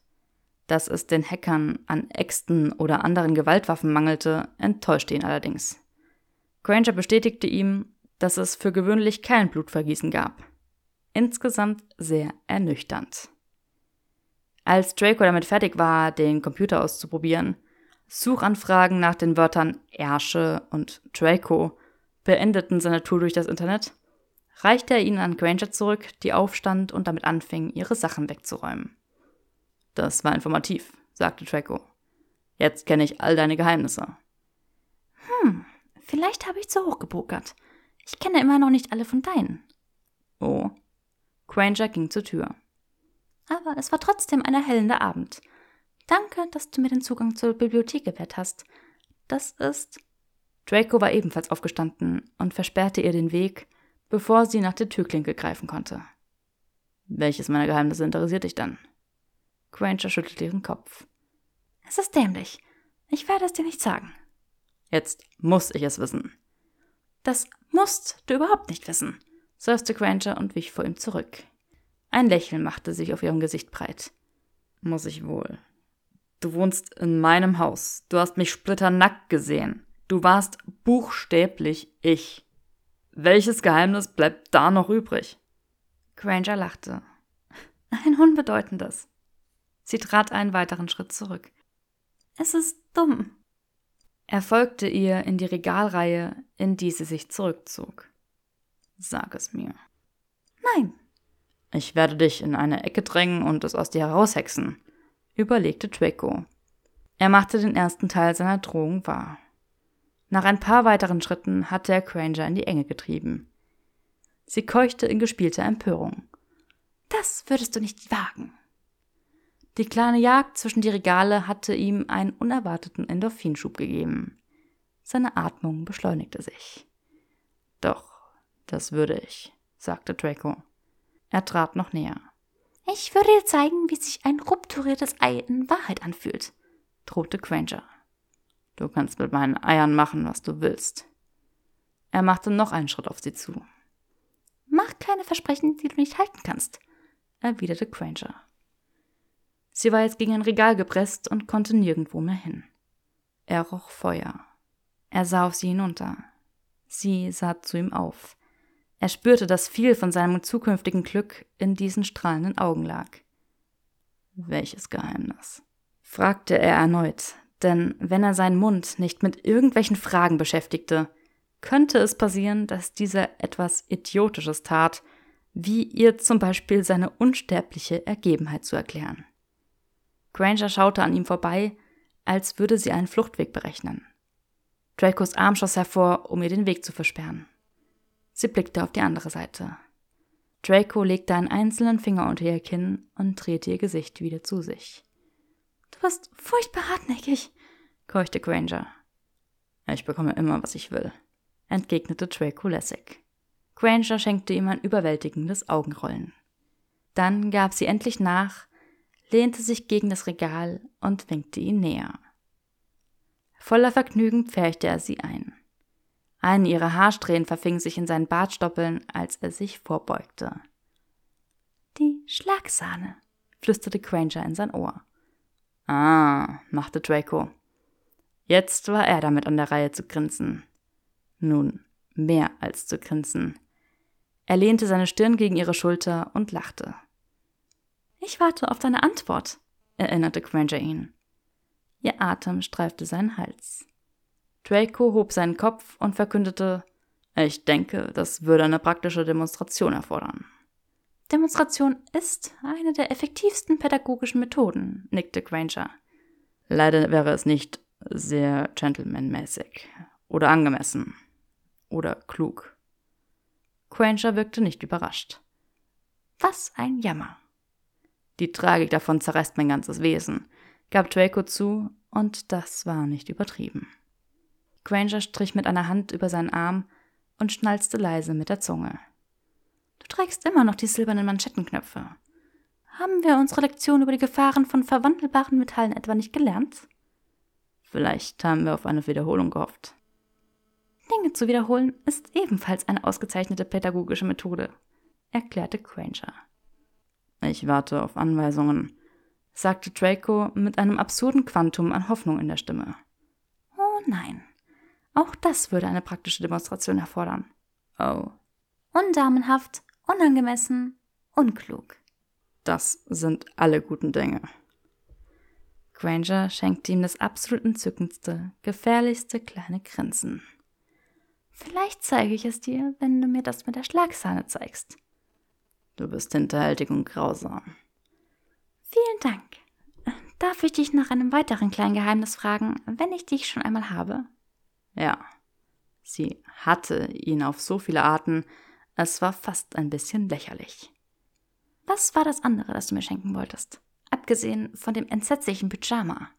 Dass es den Hackern an Äxten oder anderen Gewaltwaffen mangelte, enttäuschte ihn allerdings. Granger bestätigte ihm, dass es für gewöhnlich kein Blutvergießen gab. Insgesamt sehr ernüchternd. Als Draco damit fertig war, den Computer auszuprobieren, Suchanfragen nach den Wörtern Ersche und Draco beendeten seine Tour durch das Internet, reichte er ihnen an Granger zurück, die aufstand und damit anfing, ihre Sachen wegzuräumen. Das war informativ, sagte Draco. Jetzt kenne ich all deine Geheimnisse. Hm, vielleicht habe ich zu hoch gepokert. Ich kenne immer noch nicht alle von deinen. Oh. Granger ging zur Tür. Aber es war trotzdem ein erhellender Abend. Danke, dass du mir den Zugang zur Bibliothek gewährt hast. Das ist. Draco war ebenfalls aufgestanden und versperrte ihr den Weg, bevor sie nach der Türklinke greifen konnte. Welches meiner Geheimnisse interessiert dich dann? Granger schüttelte ihren Kopf. Es ist dämlich. Ich werde es dir nicht sagen. Jetzt muss ich es wissen. Das musst du überhaupt nicht wissen, seufzte Granger und wich vor ihm zurück. Ein Lächeln machte sich auf ihrem Gesicht breit. Muss ich wohl. Du wohnst in meinem Haus. Du hast mich splitternackt gesehen. Du warst buchstäblich ich. Welches Geheimnis bleibt da noch übrig? Granger lachte. Ein unbedeutendes. Sie trat einen weiteren Schritt zurück. Es ist dumm. Er folgte ihr in die Regalreihe, in die sie sich zurückzog. Sag es mir. Nein. Ich werde dich in eine Ecke drängen und es aus dir heraushexen überlegte Draco. Er machte den ersten Teil seiner Drohung wahr. Nach ein paar weiteren Schritten hatte er Granger in die Enge getrieben. Sie keuchte in gespielter Empörung. Das würdest du nicht wagen. Die kleine Jagd zwischen die Regale hatte ihm einen unerwarteten Endorphinschub gegeben. Seine Atmung beschleunigte sich. Doch, das würde ich, sagte Draco. Er trat noch näher. Ich würde dir zeigen, wie sich ein rupturiertes Ei in Wahrheit anfühlt, drohte Granger. Du kannst mit meinen Eiern machen, was du willst. Er machte noch einen Schritt auf sie zu. Mach keine Versprechen, die du nicht halten kannst, erwiderte Granger. Sie war jetzt gegen ein Regal gepresst und konnte nirgendwo mehr hin. Er roch Feuer. Er sah auf sie hinunter. Sie sah zu ihm auf. Er spürte, dass viel von seinem zukünftigen Glück in diesen strahlenden Augen lag. Welches Geheimnis? fragte er erneut, denn wenn er seinen Mund nicht mit irgendwelchen Fragen beschäftigte, könnte es passieren, dass dieser etwas Idiotisches tat, wie ihr zum Beispiel seine unsterbliche Ergebenheit zu erklären. Granger schaute an ihm vorbei, als würde sie einen Fluchtweg berechnen. Dracos Arm schoss hervor, um ihr den Weg zu versperren. Sie blickte auf die andere Seite. Draco legte einen einzelnen Finger unter ihr Kinn und drehte ihr Gesicht wieder zu sich. Du bist furchtbar hartnäckig, keuchte Granger. Ich bekomme immer, was ich will, entgegnete Draco lässig. Granger schenkte ihm ein überwältigendes Augenrollen. Dann gab sie endlich nach, lehnte sich gegen das Regal und winkte ihn näher. Voller Vergnügen pferchte er sie ein. Eine ihrer Haarsträhnen verfing sich in seinen Bartstoppeln, als er sich vorbeugte. Die Schlagsahne, flüsterte Granger in sein Ohr. Ah, machte Draco. Jetzt war er damit an der Reihe zu grinsen. Nun, mehr als zu grinsen. Er lehnte seine Stirn gegen ihre Schulter und lachte. Ich warte auf deine Antwort, erinnerte Granger ihn. Ihr Atem streifte seinen Hals. Draco hob seinen Kopf und verkündete, ich denke, das würde eine praktische Demonstration erfordern. Demonstration ist eine der effektivsten pädagogischen Methoden, nickte Granger. Leider wäre es nicht sehr gentlemanmäßig oder angemessen oder klug. Granger wirkte nicht überrascht. Was ein Jammer. Die Tragik davon zerreißt mein ganzes Wesen, gab Draco zu, und das war nicht übertrieben. Granger strich mit einer Hand über seinen Arm und schnalzte leise mit der Zunge. Du trägst immer noch die silbernen Manschettenknöpfe. Haben wir unsere Lektion über die Gefahren von verwandelbaren Metallen etwa nicht gelernt? Vielleicht haben wir auf eine Wiederholung gehofft. Dinge zu wiederholen ist ebenfalls eine ausgezeichnete pädagogische Methode, erklärte Granger. Ich warte auf Anweisungen, sagte Draco mit einem absurden Quantum an Hoffnung in der Stimme. Oh nein, auch das würde eine praktische Demonstration erfordern. Oh. Undamenhaft, unangemessen, unklug. Das sind alle guten Dinge. Granger schenkte ihm das absolut entzückendste, gefährlichste kleine Grinsen. Vielleicht zeige ich es dir, wenn du mir das mit der Schlagsahne zeigst. Du bist hinterhältig und grausam. Vielen Dank. Darf ich dich nach einem weiteren kleinen Geheimnis fragen, wenn ich dich schon einmal habe? Ja. Sie hatte ihn auf so viele Arten, es war fast ein bisschen lächerlich. Was war das andere, das du mir schenken wolltest? Abgesehen von dem entsetzlichen Pyjama.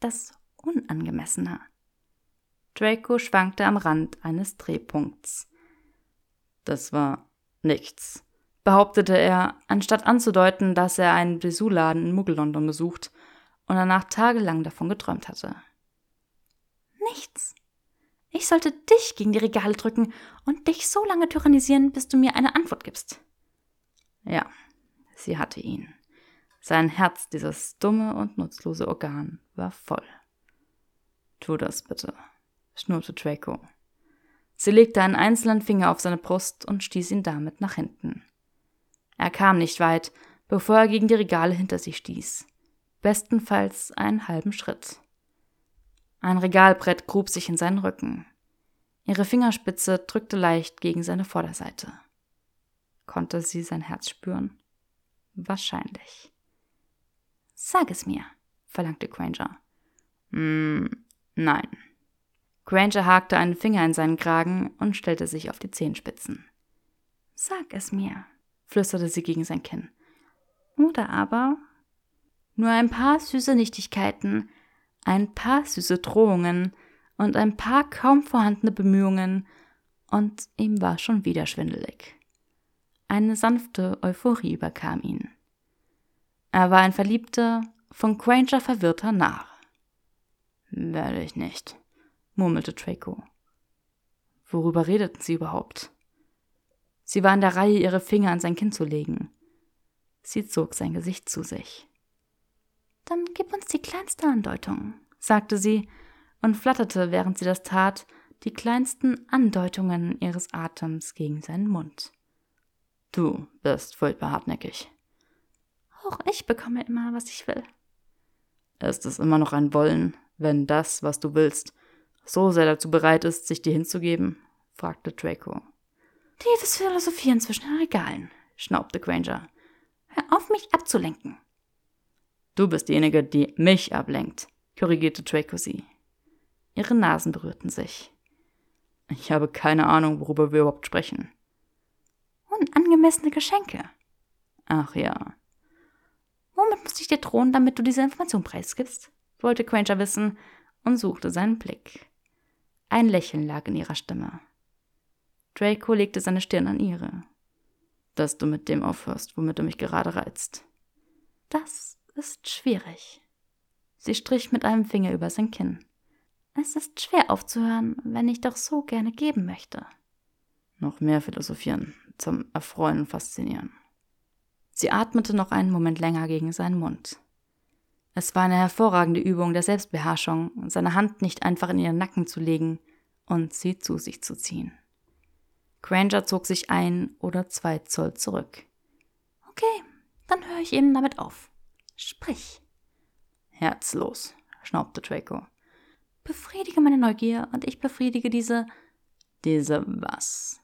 Das Unangemessene. Draco schwankte am Rand eines Drehpunkts. Das war nichts, behauptete er, anstatt anzudeuten, dass er einen Dessous-Laden in Muggel-London besucht und danach tagelang davon geträumt hatte. Nichts. Ich sollte dich gegen die Regale drücken und dich so lange tyrannisieren, bis du mir eine Antwort gibst. Ja, sie hatte ihn. Sein Herz, dieses dumme und nutzlose Organ, war voll. Tu das bitte schnurrte Draco. Sie legte einen einzelnen Finger auf seine Brust und stieß ihn damit nach hinten. Er kam nicht weit, bevor er gegen die Regale hinter sich stieß. Bestenfalls einen halben Schritt. Ein Regalbrett grub sich in seinen Rücken. Ihre Fingerspitze drückte leicht gegen seine Vorderseite. Konnte sie sein Herz spüren? Wahrscheinlich. Sag es mir, verlangte Granger. Mm, nein. Granger hakte einen Finger in seinen Kragen und stellte sich auf die Zehenspitzen. Sag es mir, flüsterte sie gegen sein Kinn. Oder aber nur ein paar süße Nichtigkeiten, ein paar süße Drohungen und ein paar kaum vorhandene Bemühungen, und ihm war schon wieder schwindelig. Eine sanfte Euphorie überkam ihn. Er war ein verliebter, von Granger verwirrter Narr. Werde ich nicht, murmelte Draco. Worüber redeten sie überhaupt? Sie war in der Reihe, ihre Finger an sein Kinn zu legen. Sie zog sein Gesicht zu sich. Dann gib uns die kleinste Andeutung, sagte sie und flatterte, während sie das tat, die kleinsten Andeutungen ihres Atems gegen seinen Mund. Du bist furchtbar hartnäckig. Auch ich bekomme immer, was ich will. Ist es immer noch ein Wollen, wenn das, was du willst, so sehr dazu bereit ist, sich dir hinzugeben? fragte Draco. Tiefes Philosophieren zwischen den Regalen, schnaubte Granger. Hör auf, mich abzulenken. Du bist diejenige, die mich ablenkt, korrigierte Draco sie. Ihre Nasen berührten sich. Ich habe keine Ahnung, worüber wir überhaupt sprechen. Unangemessene Geschenke. Ach ja. Womit muss ich dir drohen, damit du diese Information preisgibst? wollte Granger wissen und suchte seinen Blick. Ein Lächeln lag in ihrer Stimme. Draco legte seine Stirn an ihre. Dass du mit dem aufhörst, womit du mich gerade reizt. Das ist schwierig. Sie strich mit einem Finger über sein Kinn. Es ist schwer aufzuhören, wenn ich doch so gerne geben möchte. Noch mehr philosophieren, zum Erfreuen Faszinieren. Sie atmete noch einen Moment länger gegen seinen Mund. Es war eine hervorragende Übung der Selbstbeherrschung, seine Hand nicht einfach in ihren Nacken zu legen und sie zu sich zu ziehen. Granger zog sich ein oder zwei Zoll zurück. Okay, dann höre ich Ihnen damit auf. Sprich. Herzlos, schnaubte Draco. Befriedige meine Neugier und ich befriedige diese. Diese was?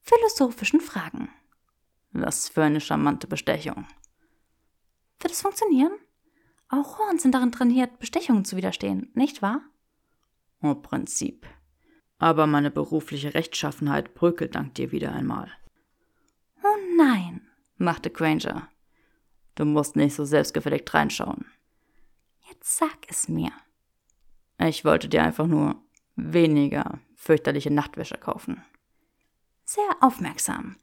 Philosophischen Fragen. Was für eine charmante Bestechung. Wird es funktionieren? Auch Horns sind darin trainiert, Bestechungen zu widerstehen, nicht wahr? Au Prinzip. Aber meine berufliche Rechtschaffenheit bröckelt dank dir wieder einmal. Oh nein, machte Granger. Du musst nicht so selbstgefällig reinschauen. Jetzt sag es mir. Ich wollte dir einfach nur weniger fürchterliche Nachtwäsche kaufen. Sehr aufmerksam.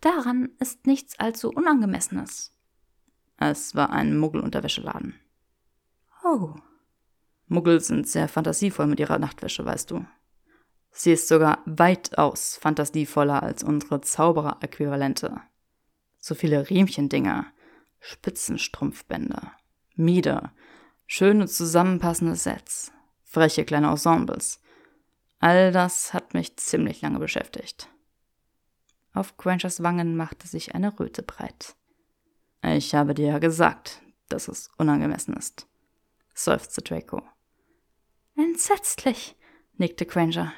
Daran ist nichts allzu Unangemessenes. Es war ein Muggelunterwäscheladen. Oh. Muggel sind sehr fantasievoll mit ihrer Nachtwäsche, weißt du. Sie ist sogar weitaus fantasievoller als unsere Zauberer-Äquivalente. So viele Riemchendinger, Spitzenstrumpfbänder, Mieder, schöne zusammenpassende Sets, freche kleine Ensembles. All das hat mich ziemlich lange beschäftigt. Auf Grangers Wangen machte sich eine Röte breit. Ich habe dir ja gesagt, dass es unangemessen ist, seufzte Draco. Entsetzlich, nickte Granger.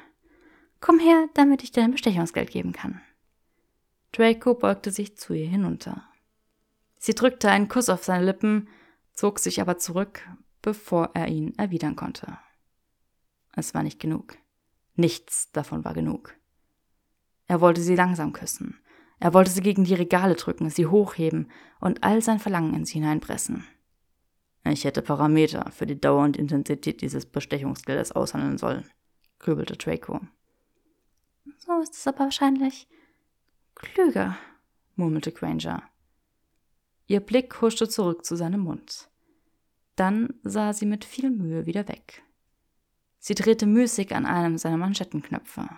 Komm her, damit ich dir ein Bestechungsgeld geben kann. Draco beugte sich zu ihr hinunter. Sie drückte einen Kuss auf seine Lippen, zog sich aber zurück, bevor er ihn erwidern konnte. Es war nicht genug. Nichts davon war genug. Er wollte sie langsam küssen. Er wollte sie gegen die Regale drücken, sie hochheben und all sein Verlangen in sie hineinpressen. Ich hätte Parameter für die Dauer und Intensität dieses Bestechungsgeldes aushandeln sollen, grübelte Draco. So ist es aber wahrscheinlich klüger, murmelte Granger. Ihr Blick huschte zurück zu seinem Mund. Dann sah sie mit viel Mühe wieder weg. Sie drehte müßig an einem seiner Manschettenknöpfe.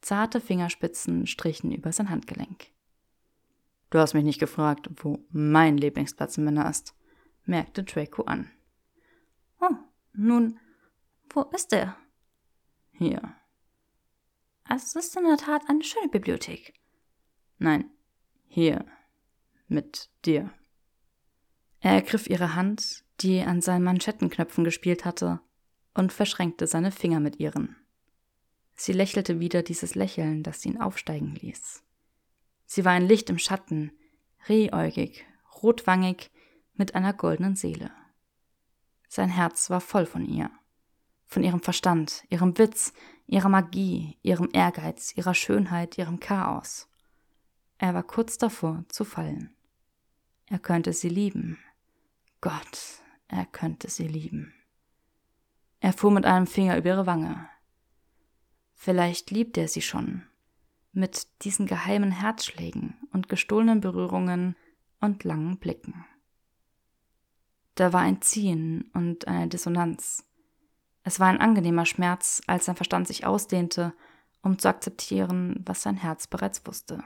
Zarte Fingerspitzen strichen über sein Handgelenk. Du hast mich nicht gefragt, wo mein Lieblingsplatz im Männer ist, merkte Draco an. Oh, nun, wo ist er? Hier, es ist in der Tat eine schöne Bibliothek. Nein, hier. Mit dir. Er ergriff ihre Hand, die an seinen Manschettenknöpfen gespielt hatte, und verschränkte seine Finger mit ihren. Sie lächelte wieder dieses Lächeln, das ihn aufsteigen ließ. Sie war ein Licht im Schatten, rehäugig, rotwangig, mit einer goldenen Seele. Sein Herz war voll von ihr von ihrem Verstand, ihrem Witz, ihrer Magie, ihrem Ehrgeiz, ihrer Schönheit, ihrem Chaos. Er war kurz davor zu fallen. Er könnte sie lieben. Gott, er könnte sie lieben. Er fuhr mit einem Finger über ihre Wange. Vielleicht liebte er sie schon, mit diesen geheimen Herzschlägen und gestohlenen Berührungen und langen Blicken. Da war ein Ziehen und eine Dissonanz, es war ein angenehmer Schmerz, als sein Verstand sich ausdehnte, um zu akzeptieren, was sein Herz bereits wusste.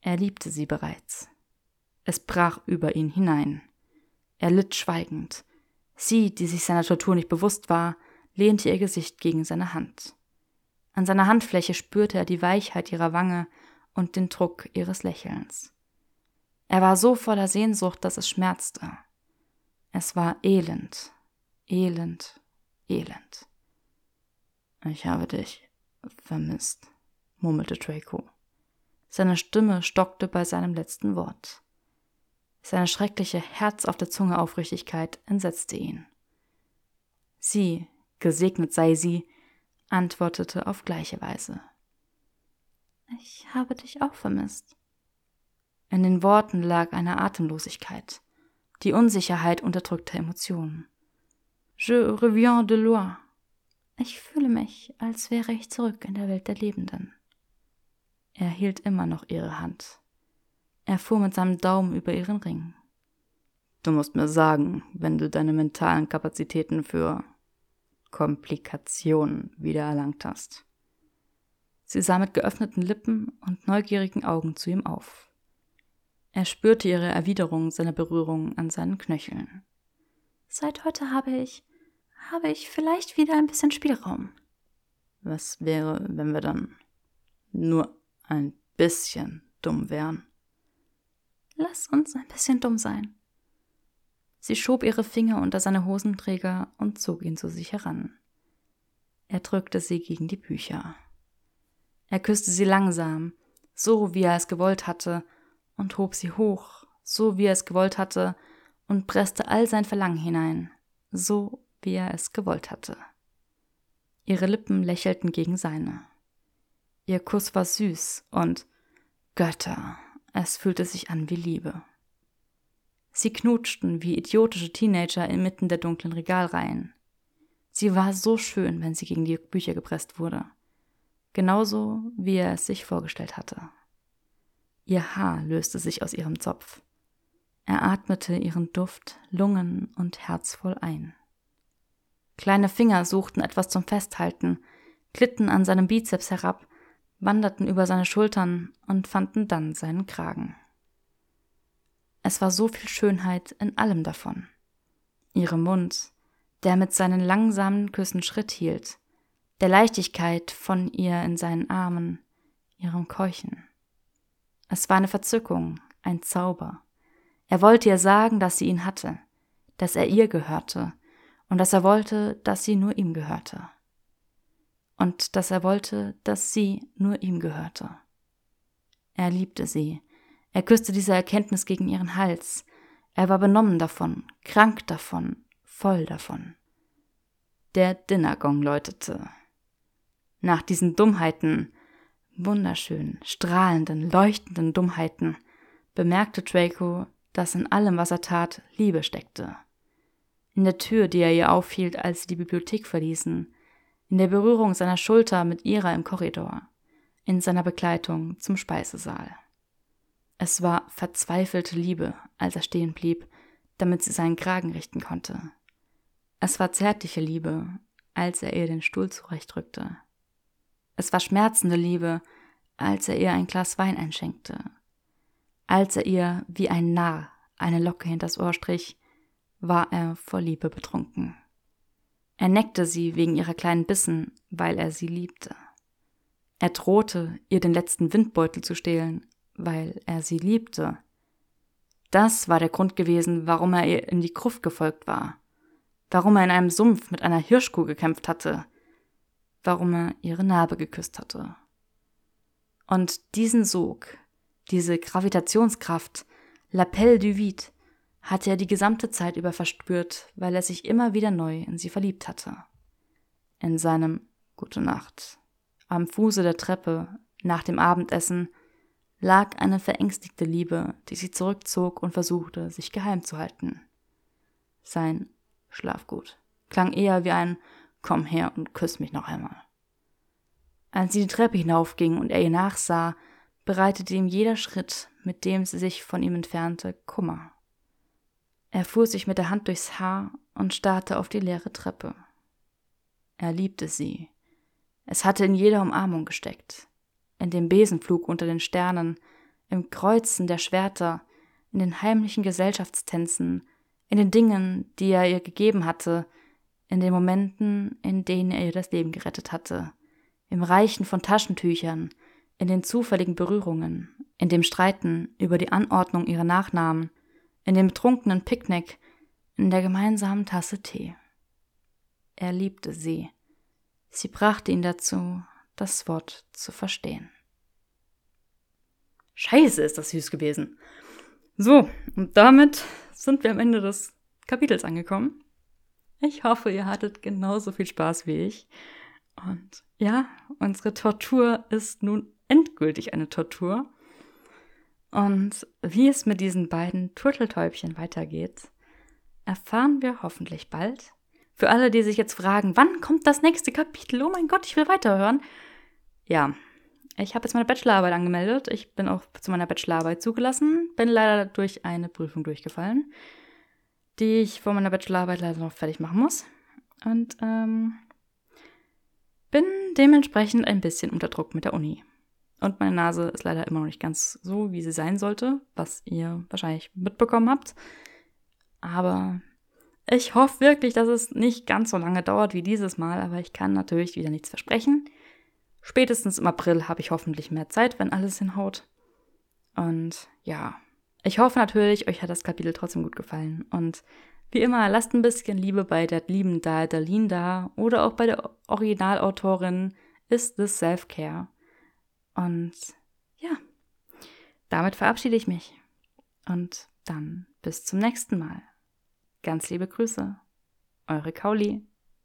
Er liebte sie bereits. Es brach über ihn hinein. Er litt schweigend. Sie, die sich seiner Tortur nicht bewusst war, lehnte ihr Gesicht gegen seine Hand. An seiner Handfläche spürte er die Weichheit ihrer Wange und den Druck ihres Lächelns. Er war so voller Sehnsucht, dass es schmerzte. Es war elend, elend, Elend. Ich habe dich vermisst, murmelte Draco. Seine Stimme stockte bei seinem letzten Wort. Seine schreckliche Herz auf der Zunge Aufrichtigkeit entsetzte ihn. Sie, gesegnet sei sie, antwortete auf gleiche Weise. Ich habe dich auch vermisst. In den Worten lag eine Atemlosigkeit, die Unsicherheit unterdrückter Emotionen. Je reviens de loin. Ich fühle mich, als wäre ich zurück in der Welt der Lebenden. Er hielt immer noch ihre Hand. Er fuhr mit seinem Daumen über ihren Ring. Du musst mir sagen, wenn du deine mentalen Kapazitäten für Komplikationen wiedererlangt hast. Sie sah mit geöffneten Lippen und neugierigen Augen zu ihm auf. Er spürte ihre Erwiderung seiner Berührung an seinen Knöcheln. Seit heute habe ich, habe ich vielleicht wieder ein bisschen Spielraum. Was wäre, wenn wir dann nur ein bisschen dumm wären? Lass uns ein bisschen dumm sein. Sie schob ihre Finger unter seine Hosenträger und zog ihn zu sich heran. Er drückte sie gegen die Bücher. Er küsste sie langsam, so wie er es gewollt hatte, und hob sie hoch, so wie er es gewollt hatte, und presste all sein Verlangen hinein, so wie er es gewollt hatte. Ihre Lippen lächelten gegen seine. Ihr Kuss war süß und Götter, es fühlte sich an wie Liebe. Sie knutschten wie idiotische Teenager inmitten der dunklen Regalreihen. Sie war so schön, wenn sie gegen die Bücher gepresst wurde. Genauso, wie er es sich vorgestellt hatte. Ihr Haar löste sich aus ihrem Zopf. Er atmete ihren Duft lungen- und herzvoll ein. Kleine Finger suchten etwas zum Festhalten, glitten an seinem Bizeps herab, wanderten über seine Schultern und fanden dann seinen Kragen. Es war so viel Schönheit in allem davon. Ihrem Mund, der mit seinen langsamen Küssen Schritt hielt, der Leichtigkeit von ihr in seinen Armen, ihrem Keuchen. Es war eine Verzückung, ein Zauber. Er wollte ihr sagen, dass sie ihn hatte, dass er ihr gehörte und dass er wollte, dass sie nur ihm gehörte. Und dass er wollte, dass sie nur ihm gehörte. Er liebte sie, er küsste diese Erkenntnis gegen ihren Hals. Er war benommen davon, krank davon, voll davon. Der Dinnergong läutete. Nach diesen Dummheiten, wunderschönen, strahlenden, leuchtenden Dummheiten, bemerkte Draco, dass in allem, was er tat, Liebe steckte. In der Tür, die er ihr aufhielt, als sie die Bibliothek verließen, in der Berührung seiner Schulter mit ihrer im Korridor, in seiner Begleitung zum Speisesaal. Es war verzweifelte Liebe, als er stehen blieb, damit sie seinen Kragen richten konnte. Es war zärtliche Liebe, als er ihr den Stuhl zurechtrückte. Es war schmerzende Liebe, als er ihr ein Glas Wein einschenkte. Als er ihr wie ein Narr eine Locke hinters Ohr strich, war er vor Liebe betrunken. Er neckte sie wegen ihrer kleinen Bissen, weil er sie liebte. Er drohte, ihr den letzten Windbeutel zu stehlen, weil er sie liebte. Das war der Grund gewesen, warum er ihr in die Gruft gefolgt war, warum er in einem Sumpf mit einer Hirschkuh gekämpft hatte, warum er ihre Narbe geküsst hatte. Und diesen Sog, diese Gravitationskraft, L'appel du vide, hatte er die gesamte Zeit über verspürt, weil er sich immer wieder neu in sie verliebt hatte. In seinem Gute Nacht, am Fuße der Treppe, nach dem Abendessen, lag eine verängstigte Liebe, die sie zurückzog und versuchte, sich geheim zu halten. Sein Schlafgut klang eher wie ein Komm her und küss mich noch einmal. Als sie die Treppe hinaufging und er ihr nachsah, bereitete ihm jeder Schritt, mit dem sie sich von ihm entfernte, Kummer. Er fuhr sich mit der Hand durchs Haar und starrte auf die leere Treppe. Er liebte sie. Es hatte in jeder Umarmung gesteckt in dem Besenflug unter den Sternen, im Kreuzen der Schwerter, in den heimlichen Gesellschaftstänzen, in den Dingen, die er ihr gegeben hatte, in den Momenten, in denen er ihr das Leben gerettet hatte, im Reichen von Taschentüchern, in den zufälligen Berührungen, in dem Streiten über die Anordnung ihrer Nachnamen, in dem betrunkenen Picknick, in der gemeinsamen Tasse Tee. Er liebte sie. Sie brachte ihn dazu, das Wort zu verstehen. Scheiße, ist das süß gewesen. So, und damit sind wir am Ende des Kapitels angekommen. Ich hoffe, ihr hattet genauso viel Spaß wie ich. Und ja, unsere Tortur ist nun endgültig eine Tortur. Und wie es mit diesen beiden Turteltäubchen weitergeht, erfahren wir hoffentlich bald. Für alle, die sich jetzt fragen, wann kommt das nächste Kapitel? Oh mein Gott, ich will weiterhören. Ja, ich habe jetzt meine Bachelorarbeit angemeldet. Ich bin auch zu meiner Bachelorarbeit zugelassen, bin leider durch eine Prüfung durchgefallen, die ich vor meiner Bachelorarbeit leider noch fertig machen muss. Und ähm, bin dementsprechend ein bisschen unter Druck mit der Uni. Und meine Nase ist leider immer noch nicht ganz so, wie sie sein sollte, was ihr wahrscheinlich mitbekommen habt. Aber ich hoffe wirklich, dass es nicht ganz so lange dauert wie dieses Mal, aber ich kann natürlich wieder nichts versprechen. Spätestens im April habe ich hoffentlich mehr Zeit, wenn alles hinhaut. Und ja, ich hoffe natürlich, euch hat das Kapitel trotzdem gut gefallen. Und wie immer, lasst ein bisschen Liebe bei der lieben da, der da oder auch bei der Originalautorin ist this Self-Care. Und ja, damit verabschiede ich mich. Und dann bis zum nächsten Mal. Ganz liebe Grüße. Eure Kauli.